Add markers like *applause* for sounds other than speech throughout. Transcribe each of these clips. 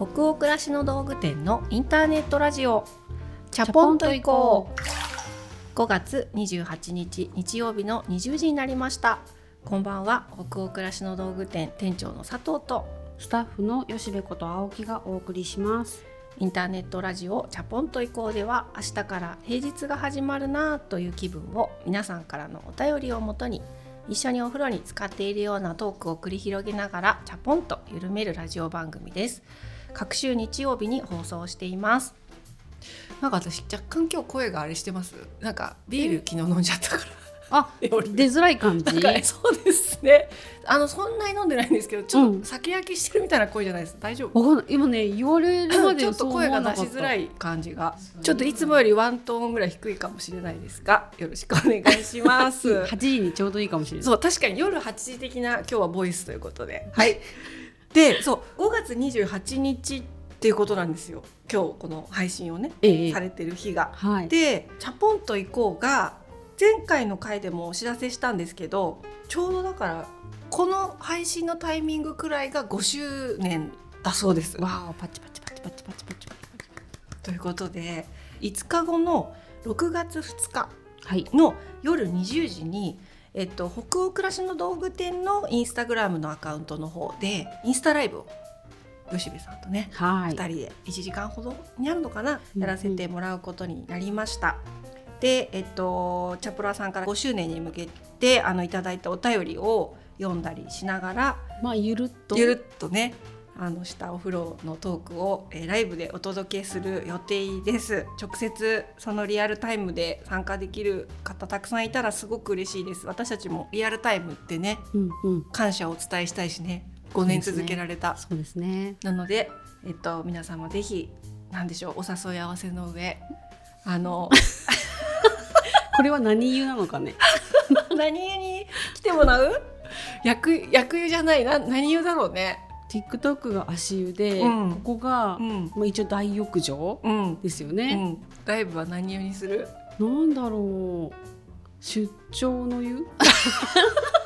北欧暮らしの道具店のインターネットラジオ。チャポンと行こう。5月28日日曜日の20時になりました。こんばんは。北欧暮らしの道具店店長の佐藤と。スタッフの吉部こと青木がお送りします。インターネットラジオチャポンと行こうでは明日から平日が始まるなという気分を皆さんからのお便りをもとに一緒にお風呂に使っているようなトークを繰り広げながらチャポンと緩めるラジオ番組です各週日曜日に放送しています。なんか私若干今日声があれしてます？なんかビール昨日飲んじゃったから。あ出づらい感じ？そうですね。あのそんなに飲んでないんですけどちょっと酒焼きしてるみたいな声じゃないです。大丈夫、今ね言われるまでちょっと声が出しづらい感じが。ちょっといつもよりワントーンぐらい低いかもしれないですがよろしくお願いします。*laughs* 8時にちょうどいいかもしれない。そう確かに夜8時的な今日はボイスということで。はい *laughs* でそう5月28日っていうことなんですよ。今日この配信をね、ええ。されてる日が。はい。で「チャポンと行こう」が前回の回でもお知らせしたんですけどちょうどだからこの配信のタイミングくらいが5周年だそうです。わあパチパチパチパチパチパチパチということで5日後の6月2日はい。の夜20時に、えっと、北欧暮らしの道具店のインスタグラムのアカウントの方でインスタライブを吉部さんとねはい。2人で1時間ほどになるのかな、うんやらせてもらうことになりました。で、えっと、チャプラさんから5周年に向けてあのいただいたお便りを読んだりしながらまあゆるっと。ゆるっとねあのしたお風呂のトークを、えーライブでお届けする予定です。直接そのリアルタイムで参加できる方たくさんいたらすごく嬉しいです。私たちもリアルタイムってねうんうん。感謝をお伝えしたいしね。5年続けられた、そうですね。なので、えっと、皆さんもぜひなんでしょうお誘い合わせの上あの *laughs* これは何湯なのかね。*laughs* 何湯に来てもらう？*laughs* 薬薬湯じゃないな。何湯だろうね TikTok が足湯で、うん。ここが、うん。まあ、一応大浴場うん、ですよね、うん、ライブは何湯にする？なんだろう。出張の湯？*laughs*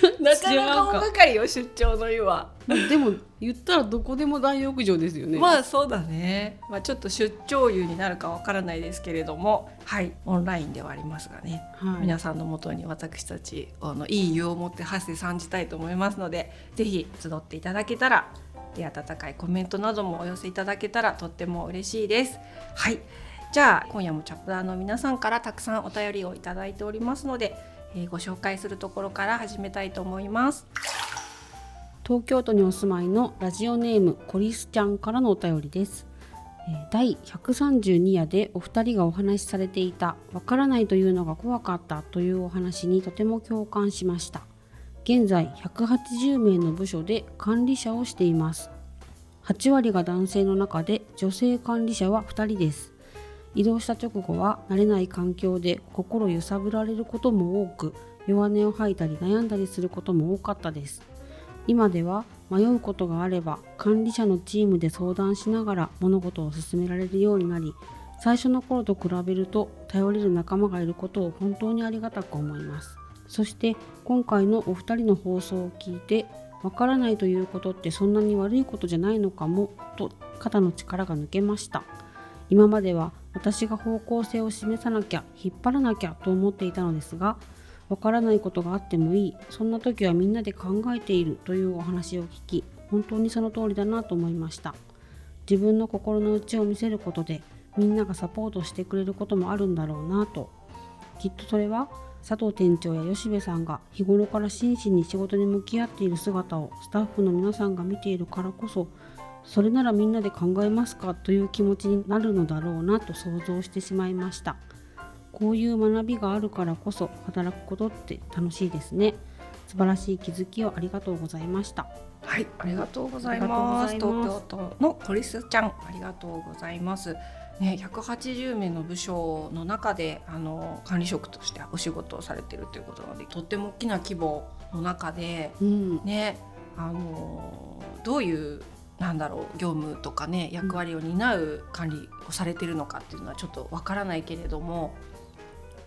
*laughs* なかなか大掛かりよ出張の湯は。でも言ったらどこでも大浴場ですよね。まあそうだね、まあ、ちょっと出張湯になるかわからないですけれどもはいオンラインではありますがね、はい、皆さんのもとに私たちあのいい湯を持って発生参じたいと思いますのでぜひ集っていただけたらで温かいコメントなどもお寄せいただけたらとっても嬉しいです。はいじゃあ今夜もチャプラーの皆さんからたくさんお便りをいただいておりますので、えーご紹介するところから始めたいと思います。東京都にお住まいのラジオネームコリスちゃんからのお便りです。え第132夜でお二人がお話しされていた「わからないというのが怖かった」というお話にとても共感しました。現在180名の部署で管理者をしています。8割が男性の中で女性管理者は2人です。移動した直後は慣れない環境で心揺さぶられることも多く弱音を吐いたり悩んだりすることも多かったです。今では迷うことがあれば管理者のチームで相談しながら物事を進められるようになり最初の頃と比べると頼れる仲間がいることを本当にありがたく思いますそして今回のお二人の放送を聞いてわからないということってそんなに悪いことじゃないのかもと肩の力が抜けました今までは私が方向性を示さなきゃ引っ張らなきゃと思っていたのですがわからないことがあってもいい。そんな時はみんなで考えているというお話を聞き本当にその通りだなと思いました。自分の心の内を見せることでみんながサポートしてくれることもあるんだろうなと。きっとそれは佐藤店長や吉部さんが日頃から真摯に仕事に向き合っている姿をスタッフの皆さんが見ているからこそそれならみんなで考えますかという気持ちになるのだろうなと想像してしまいました。こういう学びがあるからこそ働くことって楽しいですね。素晴らしい気づきをありがとうございました。はい、ありがとうございます。東京都のコリスちゃん、ありがとうございます。ね、180名の部署の中であの管理職としてお仕事をされているということなのでとっても大きな規模の中で、うん。ね、あのどういうなんだろう業務とかね役割を担う管理をされているのかっていうのはちょっとわからないけれども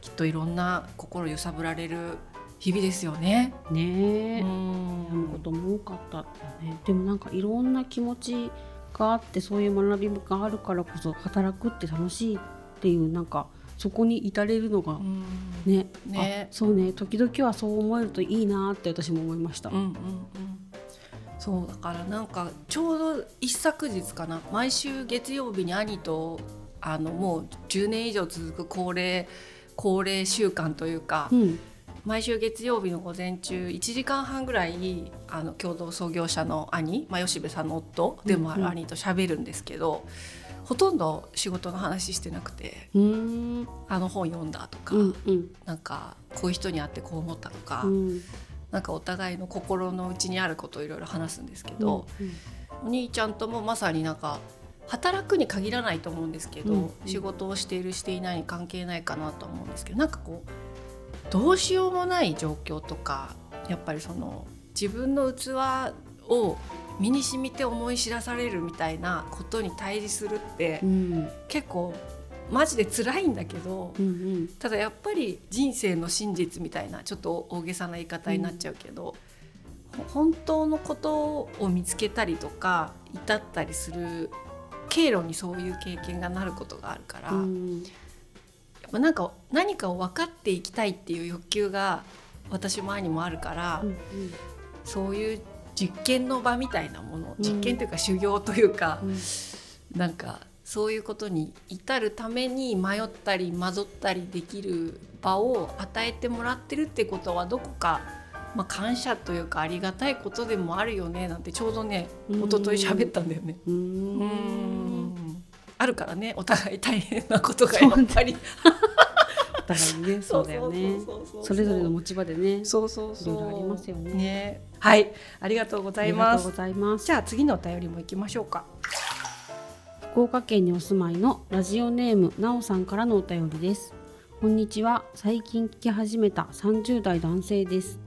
きっといろんな心揺さぶられる日々ですよね。ねえ、うん。ことも多かったね。でもなんかいろんな気持ちがあってそういう学びがあるからこそ働くって楽しいっていうなんかそこに至れるのがうん。ね,、ね。あそうね。時々はそう思えるといいなって私も思いました。うんうんうんそうだからなんかちょうど一昨日かな毎週月曜日に兄とあのもう10年以上続く恒例恒例習慣というか、うん。毎週月曜日の午前中1時間半ぐらいあの共同創業者の兄、まあ、吉部さんの夫でもある兄と喋るんですけど、ほとんど仕事の話してなくてあの本読んだとか、うんうん。なんかこういう人に会ってこう思ったとか、うんなんかお互いの心の内にあることをいろいろ話すんですけど、お兄ちゃんともまさになんか働くに限らないと思うんですけど、うん仕事をしているしていないに関係ないかなと思うんですけどなんかこうどうしようもない状況とかやっぱりその自分の器を身に染みて思い知らされるみたいなことに対峙するってうん。結構マジで辛いんだけどうんうん。ただやっぱり人生の真実みたいなちょっと大げさな言い方になっちゃうけど、ほ本当のことを見つけたりとか至ったりする経路にそういう経験がなることがあるから、うやん。っぱなんか何かを分かっていきたいっていう欲求が私も兄もあるから、うん。そういう実験の場みたいなものうん。実験というか修行というか、うん。なんかそういうことに至るために迷ったり混ざったりできる場を与えてもらってるってことはどこか、まあ、感謝というかありがたいことでもあるよねなんてちょうどねうん。一昨日喋ったんだよね。ううん。んあるからねお互い大変なことがやっぱり。お互いにね *laughs* そうだよね。それぞれの持ち場でねそうそうそう。いろいろありますよね。ね。はい。ありがとうござあいます。りがとうございます。じゃあ次のお便りも行きましょうか福岡県にお住まいのラジオネームなおさんからのお便りです。こんにちは。最近聞き始めた30代男性です。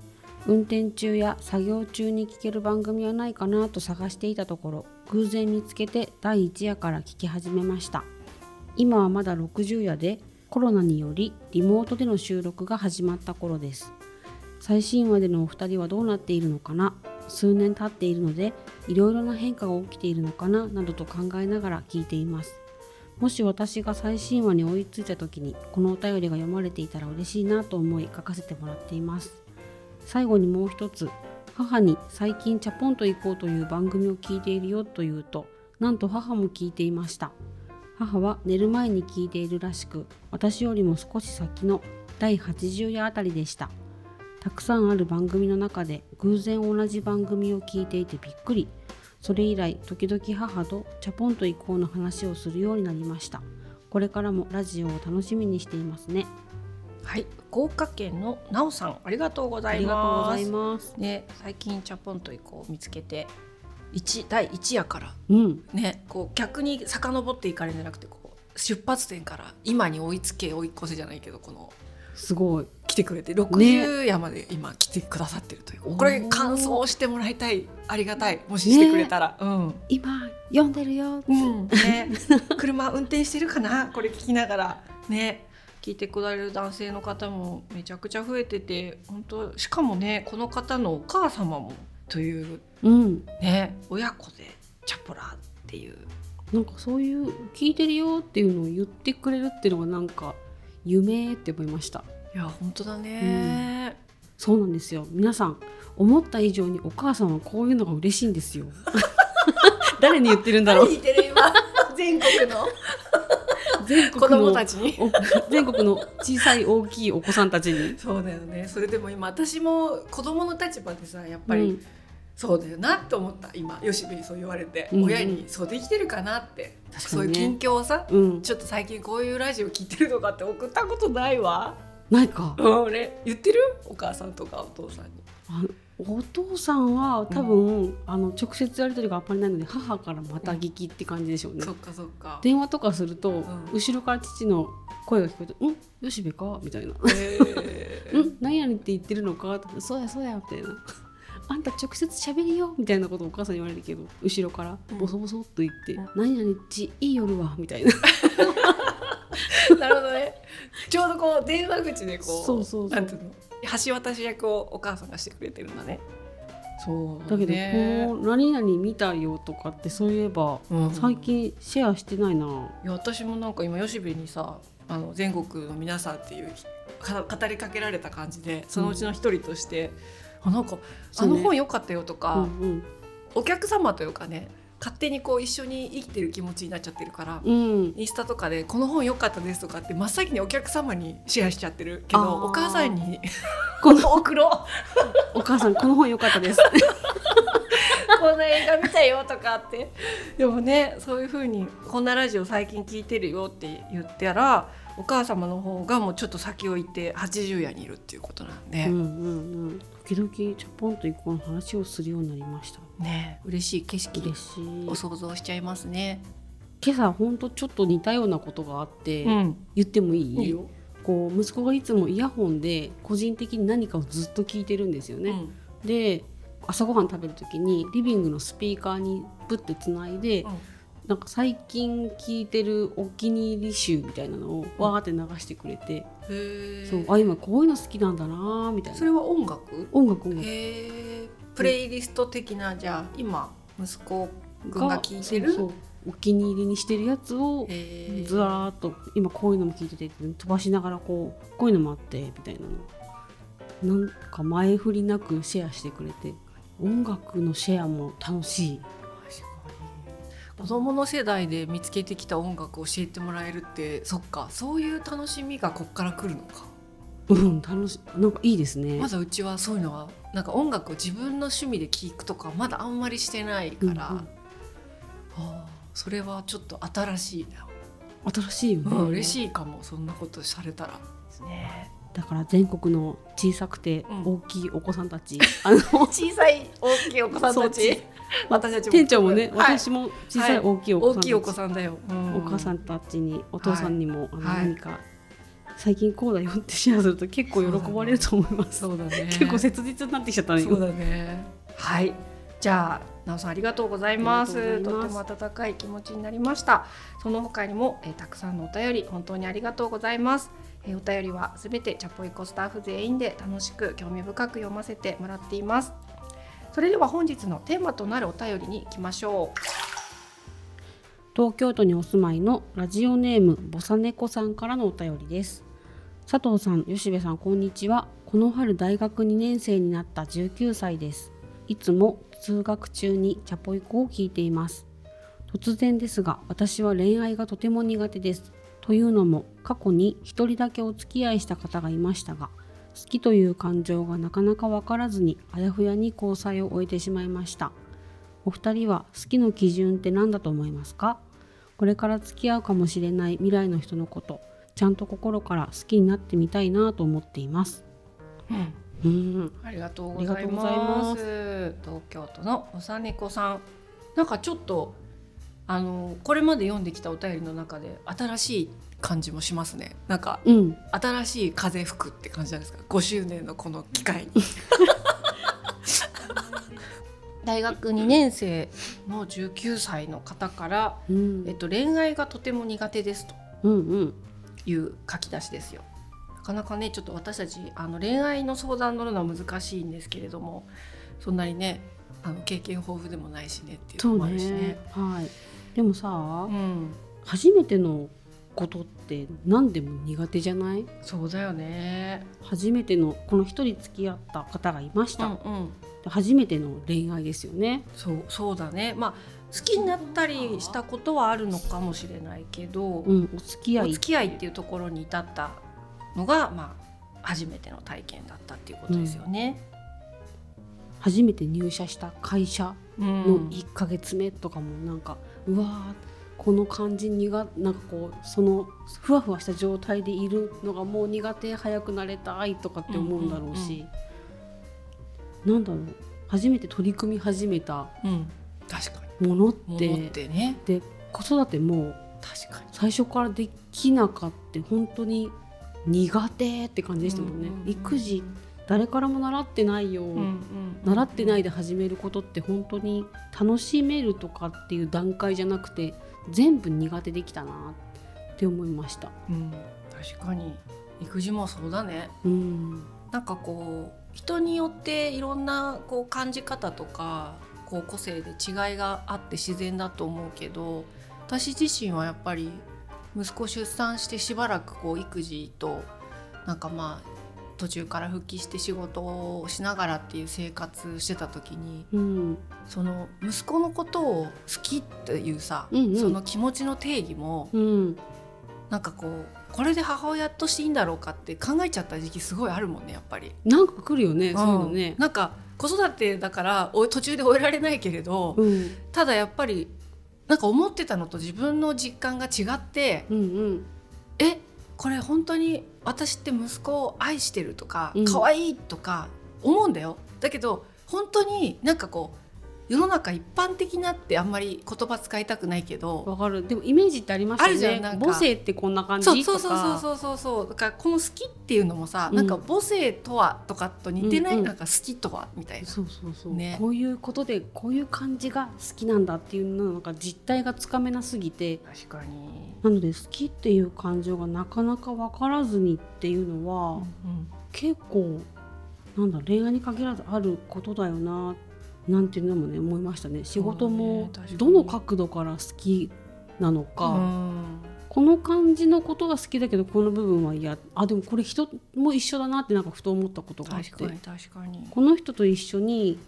運転中や作業中に聞ける番組はないかなと探していたところ偶然見つけて第1夜から聞き始めました。今はまだ60夜でコロナによりリモートでの収録が始まった頃です。最新話でのお二人はどうなっているのかな？数年経っているのでいろいろな変化が起きているのかな？などと考えながら聞いています。もし私が最新話に追いついた時にこのお便りが読まれていたら嬉しいなと思い書かせてもらっています。最後にもう一つ母に最近チャポンと行こうという番組を聞いているよと言うとなんと母も聞いていました。母は寝る前に聞いているらしく私よりも少し先の第80夜あたりでした。たくさんある番組の中で偶然同じ番組を聞いていてびっくり。それ以来時々母とチャポンと行こうの話をするようになりました。これからもラジオを楽しみにしていますね。はい。福岡県のなおさんありがとうござあいりがとうございます。ますね最近チャポンと以降見つけて一第一夜からうん。ねこう逆に遡っていかれるんじゃなくてこう出発点から今に追いつけ追い越せじゃないけどこのすごい来てくれて60夜まで今来てくださってるという、これ感想してもらいたいありがたい。もししてくれたら、うん。今読んでるよ。うん。ね、車運転してるかな？これ聞きながら。ね。聞いてくれる男性の方もめちゃくちゃ増えてて本当しかもねこの方のお母様もといううん。ね。親子でチャポラっていう。なんかそういう聞いてるよっていうのを言ってくれるっていうのがなんか夢って思いました。いや本当だね、そうなんですよ。皆さん思った以上にお母さんはこういうのが嬉しいんですよ。*laughs* 誰に言ってるんだろう。聞いてる今？*laughs* 全国の。子 *laughs* 全国の供たちに。お全国の小さい大きいお子さんたちに。そうだよね。それでも今私も子供の立場でさやっぱり、うんそうだよなって思った。今吉部にそう言われて、うん。うん親にそうできてるかなって。確かそういう近況をさ、うん。ちょっと最近こういうラジオ聞いてるとかって送ったことないわ。ないか。うん、俺言ってる？お母さんとかお父さんに。あお父さんは多分、あの直接やり取りがあんまりないので母からまた聞きって感じでしょうね、そっかそっか。電話とかすると、ん。後ろから父の声が聞こえて「ん？吉部か?」みたいな。へ「ー。*laughs* ん？何々って言ってるのか?」とかそうやそうや」みたいな「あんた直接喋りよ」みたいなことをお母さんに言われるけど後ろからボソボソっと言って「うん何々っちいい夜は」みたいな。*laughs* なるほどね。ちょうどこう電話口でこうそうそうそう。なんていうの？橋渡し役をお母さんがしてくれてるんだね。そう。だけど、ねこの何々見たよとかってそういえば、うん最近シェアしてないな。いや私もなんか今吉部にさあの全国の皆さんっていうか語りかけられた感じでそのうちの一人として、あなんか、ね。あの本良かったよとか、うんうん。お客様というかね勝手にこう一緒に生きてる気持ちになっちゃってるから、うん、インスタとかで「この本良かったです」とかって真っ先にお客様にシェアしちゃってるけどお母さんに *laughs* この送ろうお母さんこの本良かったです。*laughs* こんな映画見たよとかって。でもねそういう風にこんなラジオ最近聞いてるよって言ったらお母様の方がもうちょっと先を行って80夜にいるっていうことなんで、うんうんうん。時々チャポンと一個の話をするようになりました。ね嬉しい景色嬉しいを。想像しちゃいますね。今朝本当ちょっと似たようなことがあって、ん、言ってもいい？いいよ。こう息子がいつもイヤホンで個人的に何かをずっと聞いてるんですよね。うんで朝ごはん食べる時にリビングのスピーカーにプッてつないで、うんなんか最近聞いてるお気に入り集みたいなのをわーって流してくれて。そうあ今こういうの好きなんだなーみたいなそれは音楽？音楽音楽。プレイリスト的なじゃあ今息子くんが聞いてる？そうお気に入りにしてるやつを。ずらーっと今こういうのも聞いてて飛ばしながらこうこういうのもあってみたいなのなんか前振りなくシェアしてくれて音楽のシェアも楽しい子供の世代で見つけてきた音楽を教えてもらえるってそっか。そういう楽しみがこっから来るのか、うん楽しなんかいいですね。まだうちはそういうのはなんか音楽を自分の趣味で聴くとかまだあんまりしてないから、うんうん。はあそれはちょっと新しいな、新しいよね、うん、嬉しいかもそんなことされたら。ねだから全国の小さくてうん大きいお子さんたち、*laughs* あの小さい大きいお子さんたち私たちも店長もね、はい私も小さい大きいお子さんたち、大きいお子さんだよ、うんお母さんたちにお父さんにも、あのはい何か最近こうだよってシェアすると結構喜ばれると思います。そうだね結構切実になってきちゃったね。そうだね。はい。じゃあ、なおさんありがとうございます。とても温かい気持ちになりました。その他にも、えーたくさんのお便り本当にありがとうございます。えお便りはすべてチャポイコスタッフ全員で楽しく興味深く読ませてもらっています。それでは本日のテーマとなるお便りに行きましょう東京都にお住まいのラジオネームボサネコさんからのお便りです。佐藤さん、吉部さん、こんにちは。この春大学2年生になった19歳です。いつも通学中にチャポイコを聞いています。突然ですが、私は恋愛がとても苦手です。というのも、過去に一人だけお付き合いした方がいましたが、好きという感情がなかなかわからずにあやふやに交際を終えてしまいました。お二人は好きの基準って何だと思いますか？これから付き合うかもしれない未来の人のことちゃんと心から好きになってみたいなと思っていますう。うんありがとうございありがとうございま。ます東京都のおさねこさん。なんかちょっとあのこれまで読んできたお便りの中で新しい感じもしますね。なんかうん新しい風吹くって感じなんですか。5周年のこの機会に。大学2年生の19歳の方から、うんえっと、恋愛がとても苦手ですという書き出しですよ。なかなかねちょっと私たちあの恋愛の相談乗るのは難しいんですけれどもそんなにねあの経験豊富でもないしねっていうのもあるしねね。はいでもさ、うん、初めてのことって何でも苦手じゃない？そうだよね。初めてのこの一人付き合った方がいました、うんうん、で初めての恋愛ですよね。そうそうだね。まあ好きになったりしたことはあるのかもしれないけど、うんお付き合い。お付き合いっていうところに至ったのがまあ初めての体験だったっていうことですよね。初めて入社した会社うん。の1ヶ月目とかもなんか、うわーこの感じにがなんかこうそのふわふわした状態でいるのがもう苦手早くなれたいとかって思うんだろうし、なんだろう初めて取り組み始めたうん、確かものっに。て思ってね。で子育ても確かに。最初からできなかった本当に苦手って感じでしたもんね、うんうんうん育児誰からも習ってないよ、習ってないで始めることって本当に楽しめるとかっていう段階じゃなくて全部苦手できたなって思いました。うん、確かに。育児もそうだね。うん、なんかこう人によっていろんなこう感じ方とかこう個性で違いがあって自然だと思うけど私自身はやっぱり息子出産してしばらくこう育児となんかまあ途中から復帰して仕事をしながらっていう生活してた時にうん。その息子のことを好きっていうさ、うんうん。その気持ちの定義もうん。なんかこうこれで母親としていいんだろうかって考えちゃった時期すごいあるもんねやっぱり。なんか来るよねそういうのね。んなんか子育てだからお途中で終えられないけれど、うん。ただやっぱりなんか思ってたのと自分の実感が違ってうんうん。えこれ本当に私って息子を愛してるとかうん可愛いとか思うんだよ。だけど本当になんかこう世の中一般的なってあんまり言葉使いたくないけどわかる。でもイメージってありますよあるじゃんねなんか。母性ってこんな感じそうとか。そうそうそうそうそう。そうだからこの好きっていうのもさ、うん。なんか母性とはとかと似てない、うんうん。なんか好きとはみたいな。そうそうそう、ね。こういうことでこういう感じが好きなんだっていうのなんか実態がつかめなすぎて。確かに、なので好きっていう感情がなかなか分からずにっていうのは、結構なんだ恋愛に限らずあることだよななんていうのもね思いましたね。仕事もどの角度から好きなのか、うん。この感じのことが好きだけどこの部分は嫌。あでもこれ人も一緒だなってなんかふと思ったことがあって。この人と一緒に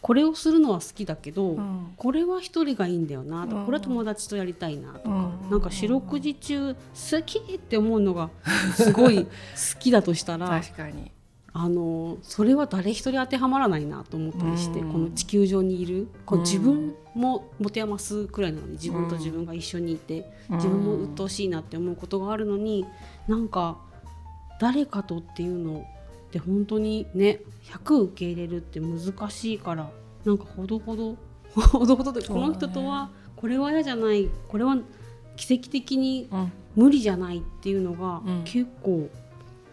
これをするのは好きだけど、うん。これは一人がいいんだよなとか、うん。これは友達とやりたいなとか、うん。なんか四六時中好きって思うのがすごい好きだとしたら *laughs* 確かに。あのそれは誰一人当てはまらないなと思ったりして、うん。この地球上にいるこううん。自分も持て余すくらいなのに自分と自分が一緒にいて、自分も鬱陶しいなって思うことがあるのになんか誰かとっていうのって本当にね100受け入れるって難しいからなんかほどほど *laughs* ほどほどで、この人とはこれは嫌じゃないこれは奇跡的にうん。無理じゃないっていうのが、うん。結構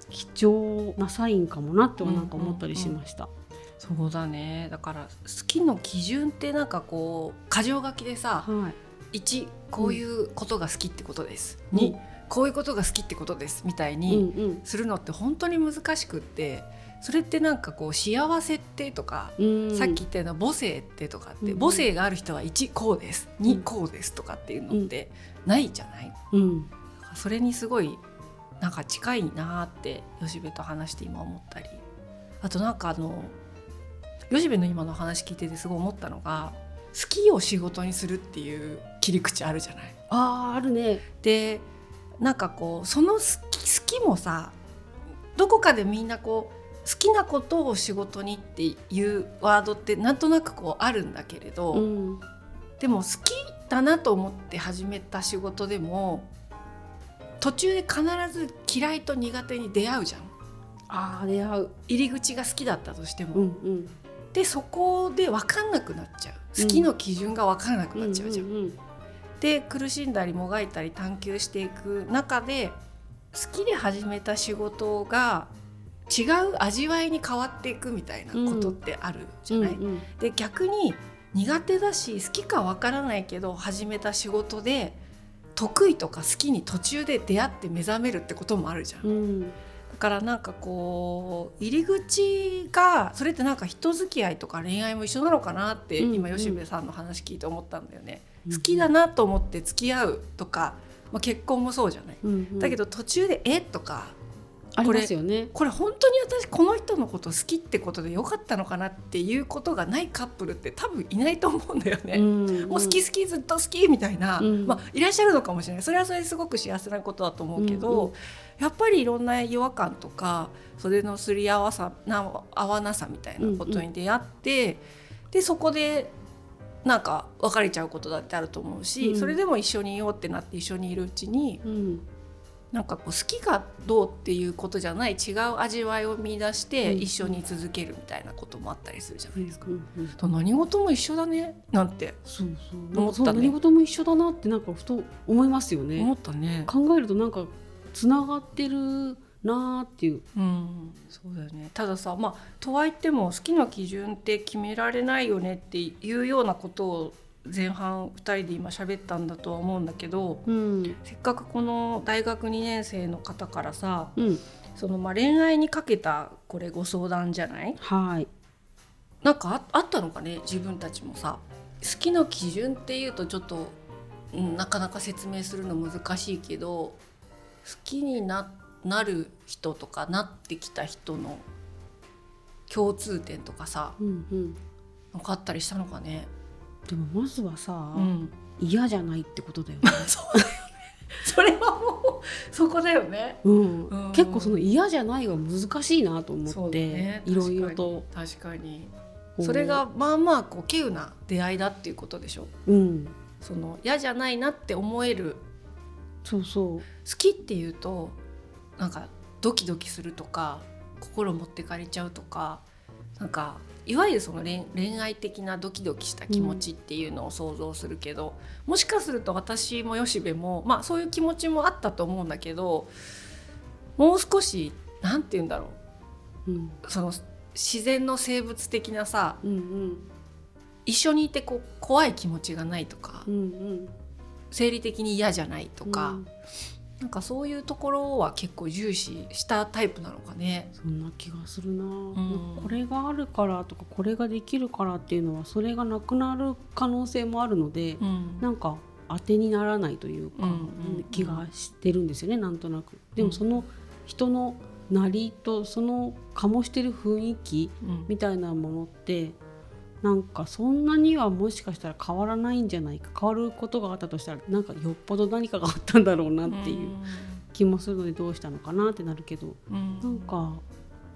貴重なサインかもなってはなんか思ったりしました。そうだね。だから好きの基準ってなんかこう箇条書きでさはい。1こういうことが好きってことです、うん。2こういうことが好きってことですみたいうんにうん。するのって本当に難しくってそれってなんかこう幸せってとか、うん。さっき言ったような母性ってとかって、うん母性がある人は1こうです。うん。2こうですとかっていうのってないじゃない、うん。それにすごいなんか近いなーって吉部と話して今思ったりあとなんかあの吉部の今の話聞いててすごい思ったのが好きを仕事にするっていう切り口あるじゃない。あーあるね。でなんかこうその好き好きもさどこかでみんなこう好きなことを仕事にっていうワードってなんとなくこうあるんだけれど、うんでも好きだなと思って始めた仕事でも途中で必ず嫌いと苦手に出会うじゃん。あー出会う。入り口が好きだったとしても、うんうん。でそこで分かんなくなっちゃう。好きの基準が分からなくなっちゃうじゃん。うんうん。で苦しんだりもがいたり探求していく中で好きで始めた仕事が違う味わいに変わっていくみたいなことってあるじゃない、うんうん。で逆に苦手だし好きかわからないけど始めた仕事で得意とか好きに途中で出会って目覚めるってこともあるじゃん。うんだからなんかこう入り口がそれってなんか人付き合いとか恋愛も一緒なのかなってうん今吉部さんの話聞いて思ったんだよね。うん好きだなと思って付き合うとか、まあ、結婚もそうじゃない。うんうんだけど途中で「え？とかありますよね。これ本当に私この人のこと好きってことでよかったのかなっていうことがないカップルって多分いないと思うんだよね。ん。もう好き好きずっと好きみたいな、うん。まあ、いらっしゃるのかもしれない。それはそれですごく幸せなことだと思うけど、うん。うんやっぱりいろんな違和感とか袖のすり合わさな合わなさみたいなことに出会って、でそこでなんか別れちゃうことだってあると思うし、うん。それでも一緒にいようってなって一緒にいるうちにうんなんかこう好きがどうっていうことじゃない違う味わいを見出してうん一緒に続けるみたいなこともあったりするじゃないですか。うんうんと何事も一緒だねなんてそうそう思ったね何事も一緒だなってなんかふと思いますよ思ね。ったね。考えるとなんかつながってるなーっていう。うん、そうだよねたださまあとはいっても好きな基準って決められないよねっていうようなことを前半2人で今喋ったんだとは思うんだけどうん。せっかくこの大学2年生の方からさうん。そのまあ恋愛にかけたこれご相談じゃない？はい。なんかああったのかね？自分たちもさ。好きの基準っていうとちょっと、うん、なかなか説明するの難しいけど好きにななる人とかなってきた人の共通点とかさうんうん。なんかあったりしたのかね？でもまずはさ、うん、嫌じゃないってことだよね、*laughs* そうだよね。それはもうそこだよね。うん。うん。結構その嫌じゃないが難しいなと思って、だね。いろいろと。確かに。それがまあまあこう稀有な出会いだっていうことでしょ。うん。その嫌じゃないなって思える。そうそう。好きっていうとなんかドキドキするとか心持ってかれちゃうとかなんかいわゆるその恋恋愛的なドキドキした気持ちっていうのを想像するけど、もしかすると私も吉部もまあそういう気持ちもあったと思うんだけどもう少しなんて言うんだろう。ん。うその自然の生物的なさうんうん。一緒にいてこう怖い気持ちがないとか、うんうん。生理的に嫌じゃないとか、うんなんかそういうところは結構重視したタイプなのかね。そんな気がするな、ん。これがあるからとかこれができるからっていうのはそれがなくなる可能性もあるので、うん。なんか当てにならないというか、うんうん気がしてるんですよねなんとなく。でうん。もその人のなりとその醸してる雰囲気うん。みたいなものってなんかそんなにはもしかしたら変わらないんじゃないか変わることがあったとしたらなんかよっぽど何かがあったんだろうなっていう気もするのでどうしたのかなってなるけどうん。なんか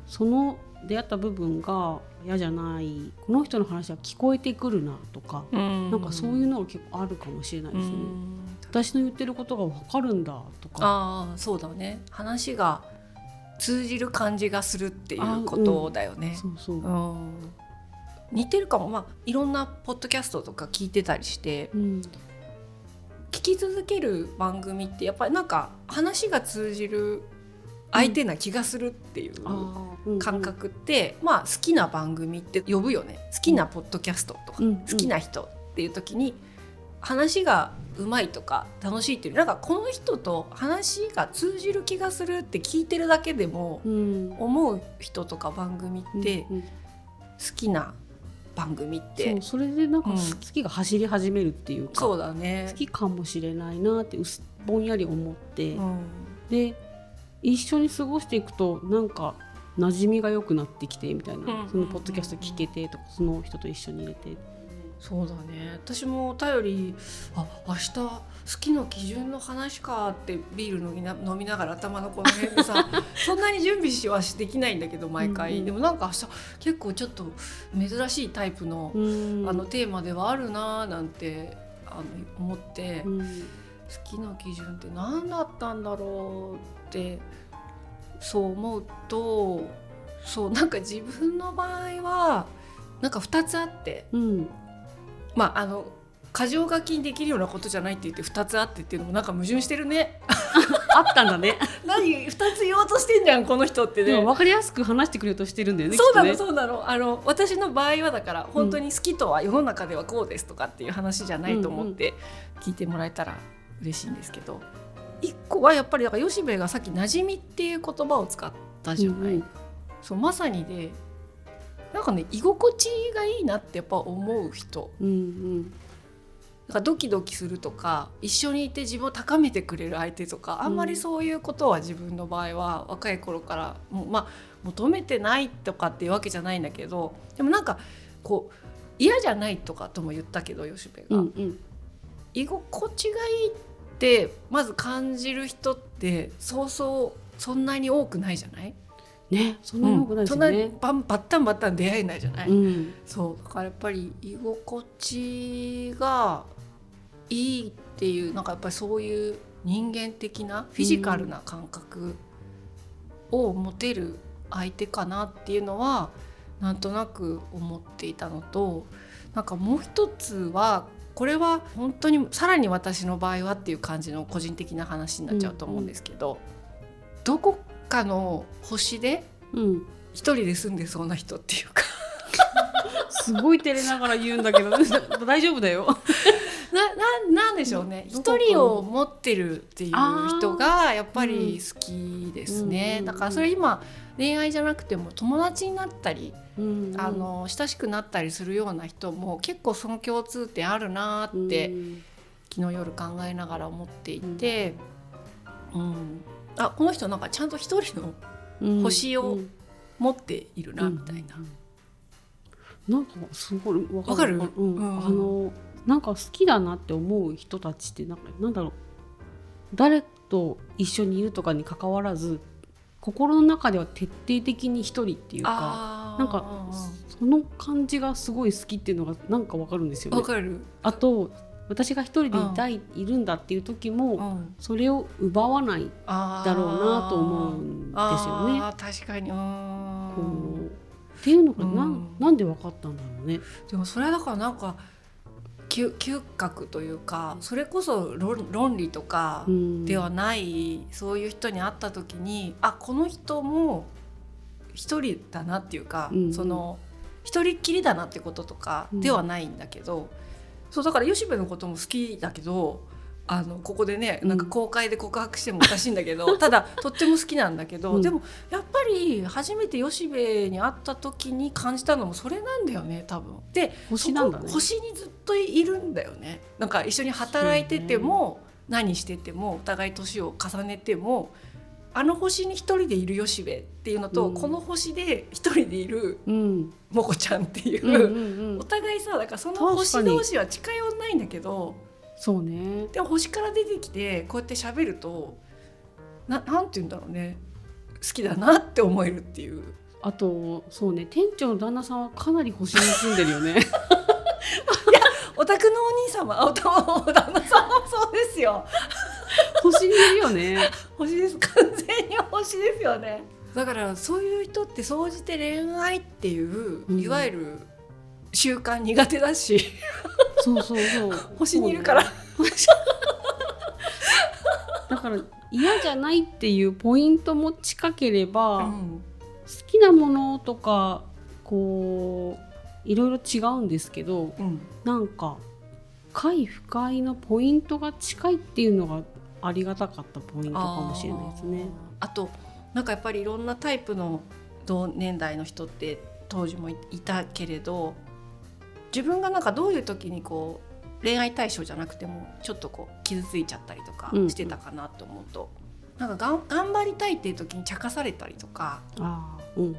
その出会った部分が嫌じゃないこの人の話は聞こえてくるなとか、うん。なんかそういうのが結構あるかもしれないですね。うん。私の言ってることが分かるんだとか。ああそうだね。話が通じる感じがするっていうことだよね。そうそう、うん似てるかも、まあ、いろんなポッドキャストとか聞いてたりしてうん聞き続ける番組ってやっぱりなんか話が通じる相手な気がするっていう感覚って、まあ好きな番組って呼ぶよね。好きなポッドキャストとか、うんうん。好きな人っていう時に話がうまいとか楽しいっていうなんかこの人と話が通じる気がするって聞いてるだけでもうん。思う人とか番組ってうんうん。好きな番組って、そうそれでなんかうん。好きが走り始めるっていうか、そうだね。好。きかもしれないなってうすぼんやり思って、うん。で一緒に過ごしていくとなんか馴染みが良くなってきてみたいな、うんそのポッドキャスト聞けてとかその人と一緒に入れてそうだね。私もお便りあ明日好きの基準の話かってビール飲みな飲みながら頭のこの辺でさ *laughs* そんなに準備しはしできないんだけど毎回、うんうん。でもなんか明日結構ちょっと珍しいタイプの,、うん。あのテーマではあるなーなんてあの思って、うん。好きの基準って何だったんだろうってそう思うとそうなんか自分の場合はなんか2つあって。うんまああの箇条書きにできるようなことじゃないって言って2つあってっていうのもなんか矛盾してるね。*laughs* あったんだね。*laughs* 何2つ言おうとしてんじゃんこの人ってね。でも分かりやすく話してくれようとしてるんだよねそうなのね。そうなの。あの私の場合はだから本当に好きとは世の中ではこうですとかっていう話じゃないと思って聞いてもらえたら嬉しいんですけど一個はやっぱりだから吉部がさっき「馴染み」っていう言葉を使ったじゃない、うんうん。そうまさにでなんかね居心地がいいなってやっぱ思う人。うんうん。なんかドキドキするとか一緒にいて自分を高めてくれる相手とかあんまりそういうことは自分の場合は若い頃からもうまあ求めてないとかっていうわけじゃないんだけどでもなんかこう嫌じゃないとかとも言ったけど吉部が、うんうん。居心地がいいってまず感じる人ってそうそうそんなに多くないじゃない？ねそんなに多くないですそんなによね、バッタンバッタン出会えないじゃない、うん。そうだからやっぱり居心地がいいっていうなんかやっぱりそういう人間的なフィジカルな感覚を持てる相手かなっていうのはなんとなく思っていたのとなんかもう一つはこれは本当にさらに私の場合はっていう感じの個人的な話になっちゃうと思うんですけど、どこかの星でうん。一人で住んでそうな人っていうか。すごい照れながら言うんだけど *laughs* 大丈夫だよ。*laughs* なななんでしょうね。一人を持ってるっていう人がやっぱり好きですね、うん。だからそれ今恋愛じゃなくても友達になったり、うん。あの親しくなったりするような人も結構その共通点あるなーって、うん。昨日夜考えながら思っていて、うんあこの人なんかちゃんと一人のうん。星をうん。持っているなみたいな。うんなんかすごいわわかる？うん。うん。あのなんか好きだなって思う人たちってなんかなんだろう。誰と一緒にいるとかに関わらず心の中では徹底的に一人っていうかなんかその感じがすごい好きっていうのがなんかわかるんですよね。わかる、あと私が一人でいたい、いるんだっていう時も、うん、それを奪わないだだろうなと思うんですよね。確かに。うこん。うっていうのがな,、うん。ん、なんでわかったんだろうね。でもそれはだからなんか嗅嗅覚というかそれこそ論論理とかうん。ではない、そういう人に会った時にあこの人も一人だなっていうか、うん。その一人っきりだなってこととかうん。ではないんだけど、そうだから吉部のことも好きだけどあのここでねうんなんか公開で告白してもおかしいんだけど、*laughs* ただとっても好きなんだけど、うんでもやっぱり初めて吉部に会った時に感じたのもそれなんだよね多分。で星なんだね。星にずっといるんだよねなんか一緒に働いてても、何しててもお互い年を重ねてもあの星に一人でいる吉部っていうのと、うんこの星で一人でいるうんもこちゃんっていう、うんうんうん、お互いさだからその星同士は近寄んないんだけどそうね。でも星から出てきてこうやって喋るとななんて言うんだろうね好きだなって思えるっていう。あとそうね店長の旦那さんはかなり星に住んでるよね。*laughs* お宅のお兄様お旦那さんもそうですよ星にいるよね。*laughs* 星です完全に星ですよねだからそういう人って総じて恋愛っていう、うんいわゆる習慣苦手だしそうそうそう。*laughs* 星にいるから。*laughs* だから嫌じゃないっていうポイントも近ければ、好うんきなものとかこういろいろ違うんですけどうんなんか快不快のポイントが近いっていうのがありがたかったポイントかもしれないですね。あとなんかやっぱりいろんなタイプの同年代の人って当時もいいたけれど自分がなんかどういう時にこう恋愛対象じゃなくてもちょっとこう傷ついちゃったりとかうんしてたかなと思うと、なんかがん頑張りたいっていう時に茶化されたりとか。ああうん。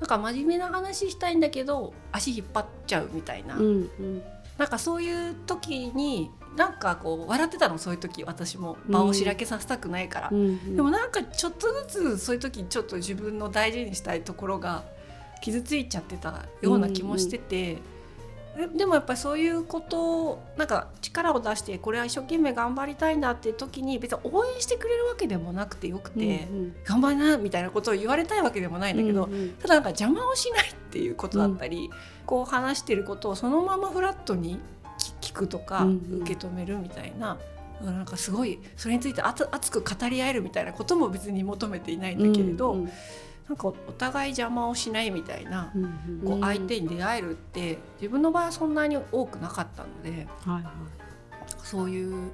なんか真面目な話したいんだけど足引っ張っちゃうみたいな、うんうん。なんかそういう時になんかこう笑ってたのそういう時私も。場をしらけさせたくないから。うんうん。でもなんかちょっとずつそういう時ちょっと自分の大事にしたいところが傷ついちゃってたような気もしてて、えでもやっぱりそういうことをなんか力を出してこれは一生懸命頑張りたいんだっていう時に別に応援してくれるわけでもなくてよくて、うん頑張りなみたいなことを言われたいわけでもないんだけど、うんうん。ただなんか邪魔をしないっていうことだったり、こう話してることをそのままフラットに聞聞くとかうんうん。受け止めるみたいな。なんかすごいそれについて熱熱く語り合えるみたいなことも別に求めていないんだけれど、うんうんなんかお互い邪魔をしないみたいな、うんうん。こう相手に出会えるって自分の場合はそんなに多くなかったのではいはい。そういう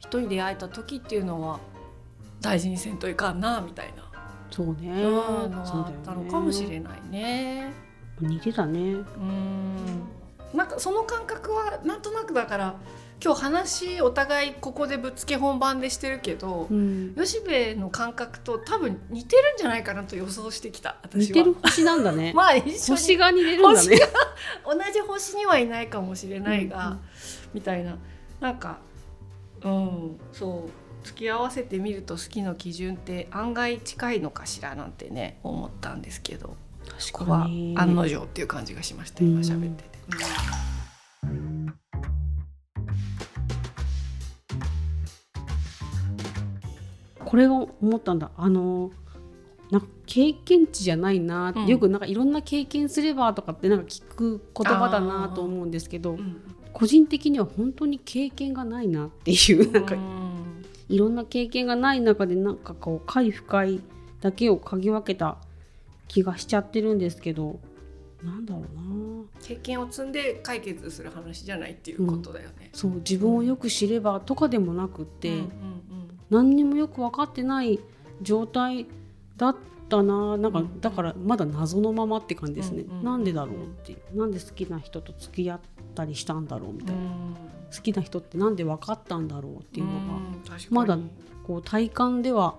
人に出会えた時っていうのは大事にせんといかんなみたいな、そうね。あったのかもしれないね。似てたね。うんなんかその感覚はなんとなくだから今日話お互いここでぶっつけ本番でしてるけど、うん。吉部の感覚と多分似てるんじゃないかなと予想してきた私は。似てる星なんだね。*laughs* まあ一緒に。星が似てるんだ星ね同じ星にはいないかもしれないが、うんうん。みたいな。なんかうんそう付き合わせてみると好きの基準って案外近いのかしらなんてね思ったんですけど確ここはに。案の定っていう感じがしました。今喋ってて。これを思ったんだ。あのなんか経験値じゃないなって、うん。よくなんかいろんな経験すればとかってなんか聞く言葉だなと思うんですけどうん。個人的には本当に経験がないなっていうなんかうん。いろんな経験がない中でなんかこう快不快だけを嗅ぎ分けた気がしちゃってるんですけどなんだろうな。経験を積んで解決する話じゃないっていうことだよね。そう自分をよく知ればとかでもなくって、うんうん何にもよく分かってない状態だったな。なんかうんだからまだ謎のままって感じですね、うんうんなんでだろうっていう。なんで好きな人と付き合ったりしたんだろうみたいな、うん好きな人ってなんで分かったんだろうっていうのが、まだこう体感では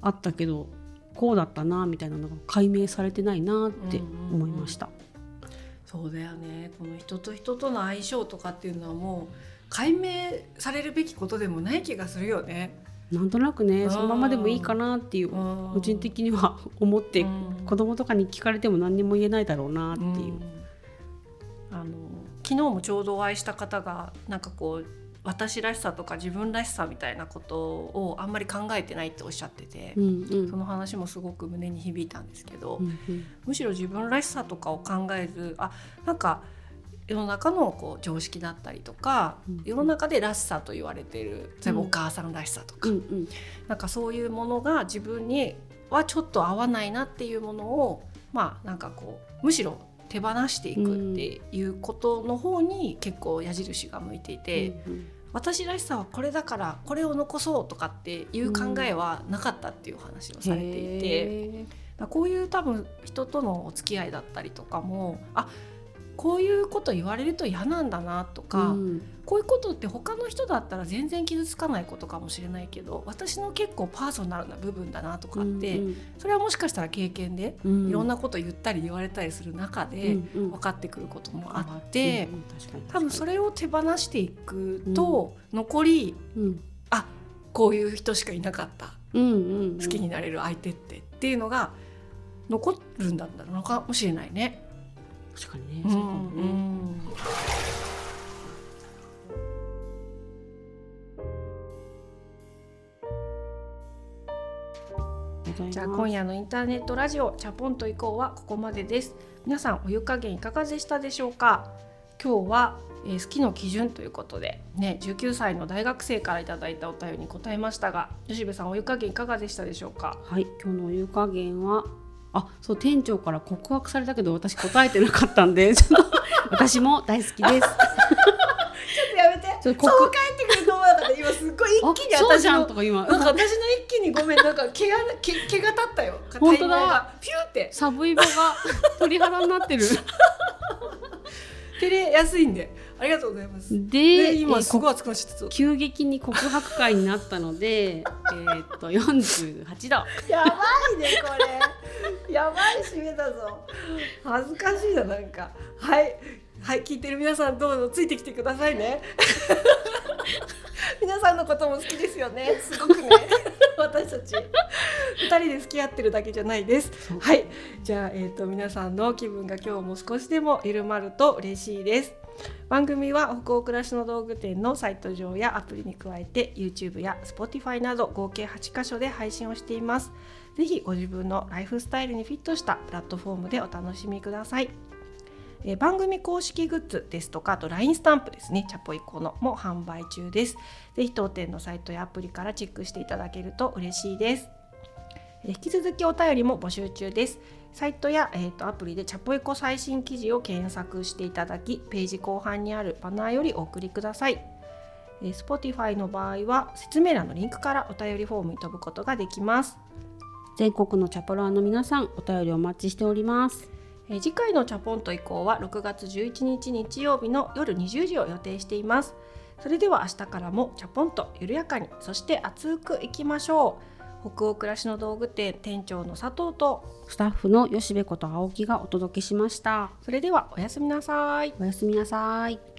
あったけどこうだったなみたいなのが解明されてないなって思いました。そうだよねこの人と人との相性とかっていうのはもう解明されるべきことでもない気がするよね。なんとなくねうんそのままでもいいかなっていう個個人的には思ってうん子供とかに聞かれても何にも言えないだろうなっていう。うんあの昨日もちょうどお会いした方がなんかこう私らしさとか自分らしさみたいなことをあんまり考えてないっておっしゃっててう、んうん。その話もすごく胸に響いたんですけど、うんうん。むしろ自分らしさとかを考えずあなんか世の中のこう常識だったりとか、うん世の中でらしさと言われている例えばうんお母さんらしさとか、うんうん。なんかそういうものが自分にはちょっと合わないなっていうものをまあなんかこうむしろ手放していくっていうことの方に結構矢印が向いていて、うん私らしさはこれだからこれを残そうとかっていう考えはなかったっていう話をされていて。へだからこういう多分人とのお付き合いだったりとかもあこういうこと言われると嫌なんだなとーか、うん。こういうことって他の人だったら全然傷つかないことかもしれないけど私の結構パーソナルな部分だなとかって、うんそれはもしかしたら経験でうん。いろんなこと言ったり言われたりする中でうんうん。分かってくることもあって、多分それを手放していくと、残りうん。あこういう人しかいなかった。うんうん。好きになれる相手ってっていうのが残るんだったのかもしれないね。確かにねそうかもねじゃあ今夜のインターネットラジオチャポンと以降はここまでです。皆さんお湯加減いかがでしたでしょうか？今日は、えー好きの基準ということでね19歳の大学生からいただいたお便りに答えましたが吉部さんお湯加減いかがでしたでしょうか？はい今日のお湯加減はあそう店長から告白されたけど私答えてなかったんでちょっと私も大好きです。ちょっとやめて。そう帰ってくると思わなかった。今すっごい一気にあそうじゃん私のとか今。なんか私の一気にごめんなんか毛が毛毛が立ったよ。本当だ。ピューって。サブイボが鳥肌になってる。*laughs* 照れやすいんでありがとうございます。でで今えすごい熱くなっちゃった。急激に告白会になったので *laughs* えーっと48度。やばいねこれ。やばい締めだぞ。恥ずかしいななんか。はい。はい聞いてる皆さんどうぞついてきてくださいね。*laughs* 皆さんのことも好きですよね。すごくね。*laughs* 私たち。二人で付き合ってるだけじゃないです。はい。じゃあ、えー、と皆さんの気分が今日も少しでも緩まると嬉しいです番組は北欧暮らしの道具店のサイト上やアプリに加えて YouTube や Spotify など合計8箇所で配信をしています。ぜひご自分のライフスタイルにフィットしたプラットフォームでお楽しみください。え番組公式グッズですとかあと LINE スタンプですね。チャポイコのも販売中です。ぜひ当店のサイトやアプリからチェックしていただけると嬉しいです。引き続きお便りも募集中です。サイトや、えー、とアプリでチャポイコ最新記事を検索していただきページ後半にあるバナーよりお送りください。えー Spotify の場合は説明欄のリンクからお便りフォームに飛ぶことができます。全国のチャポラーの皆さんお便りお待ちしております。えー次回のチャポンと以降は6月11日日曜日の夜20時を予定しています。それでは明日からもチャポンと緩やかにそして熱くいきましょう北欧暮らしの道具店店長の佐藤とスタッフの吉部こと青木がお届けしました。それではおやすみなさい。おやすみなさい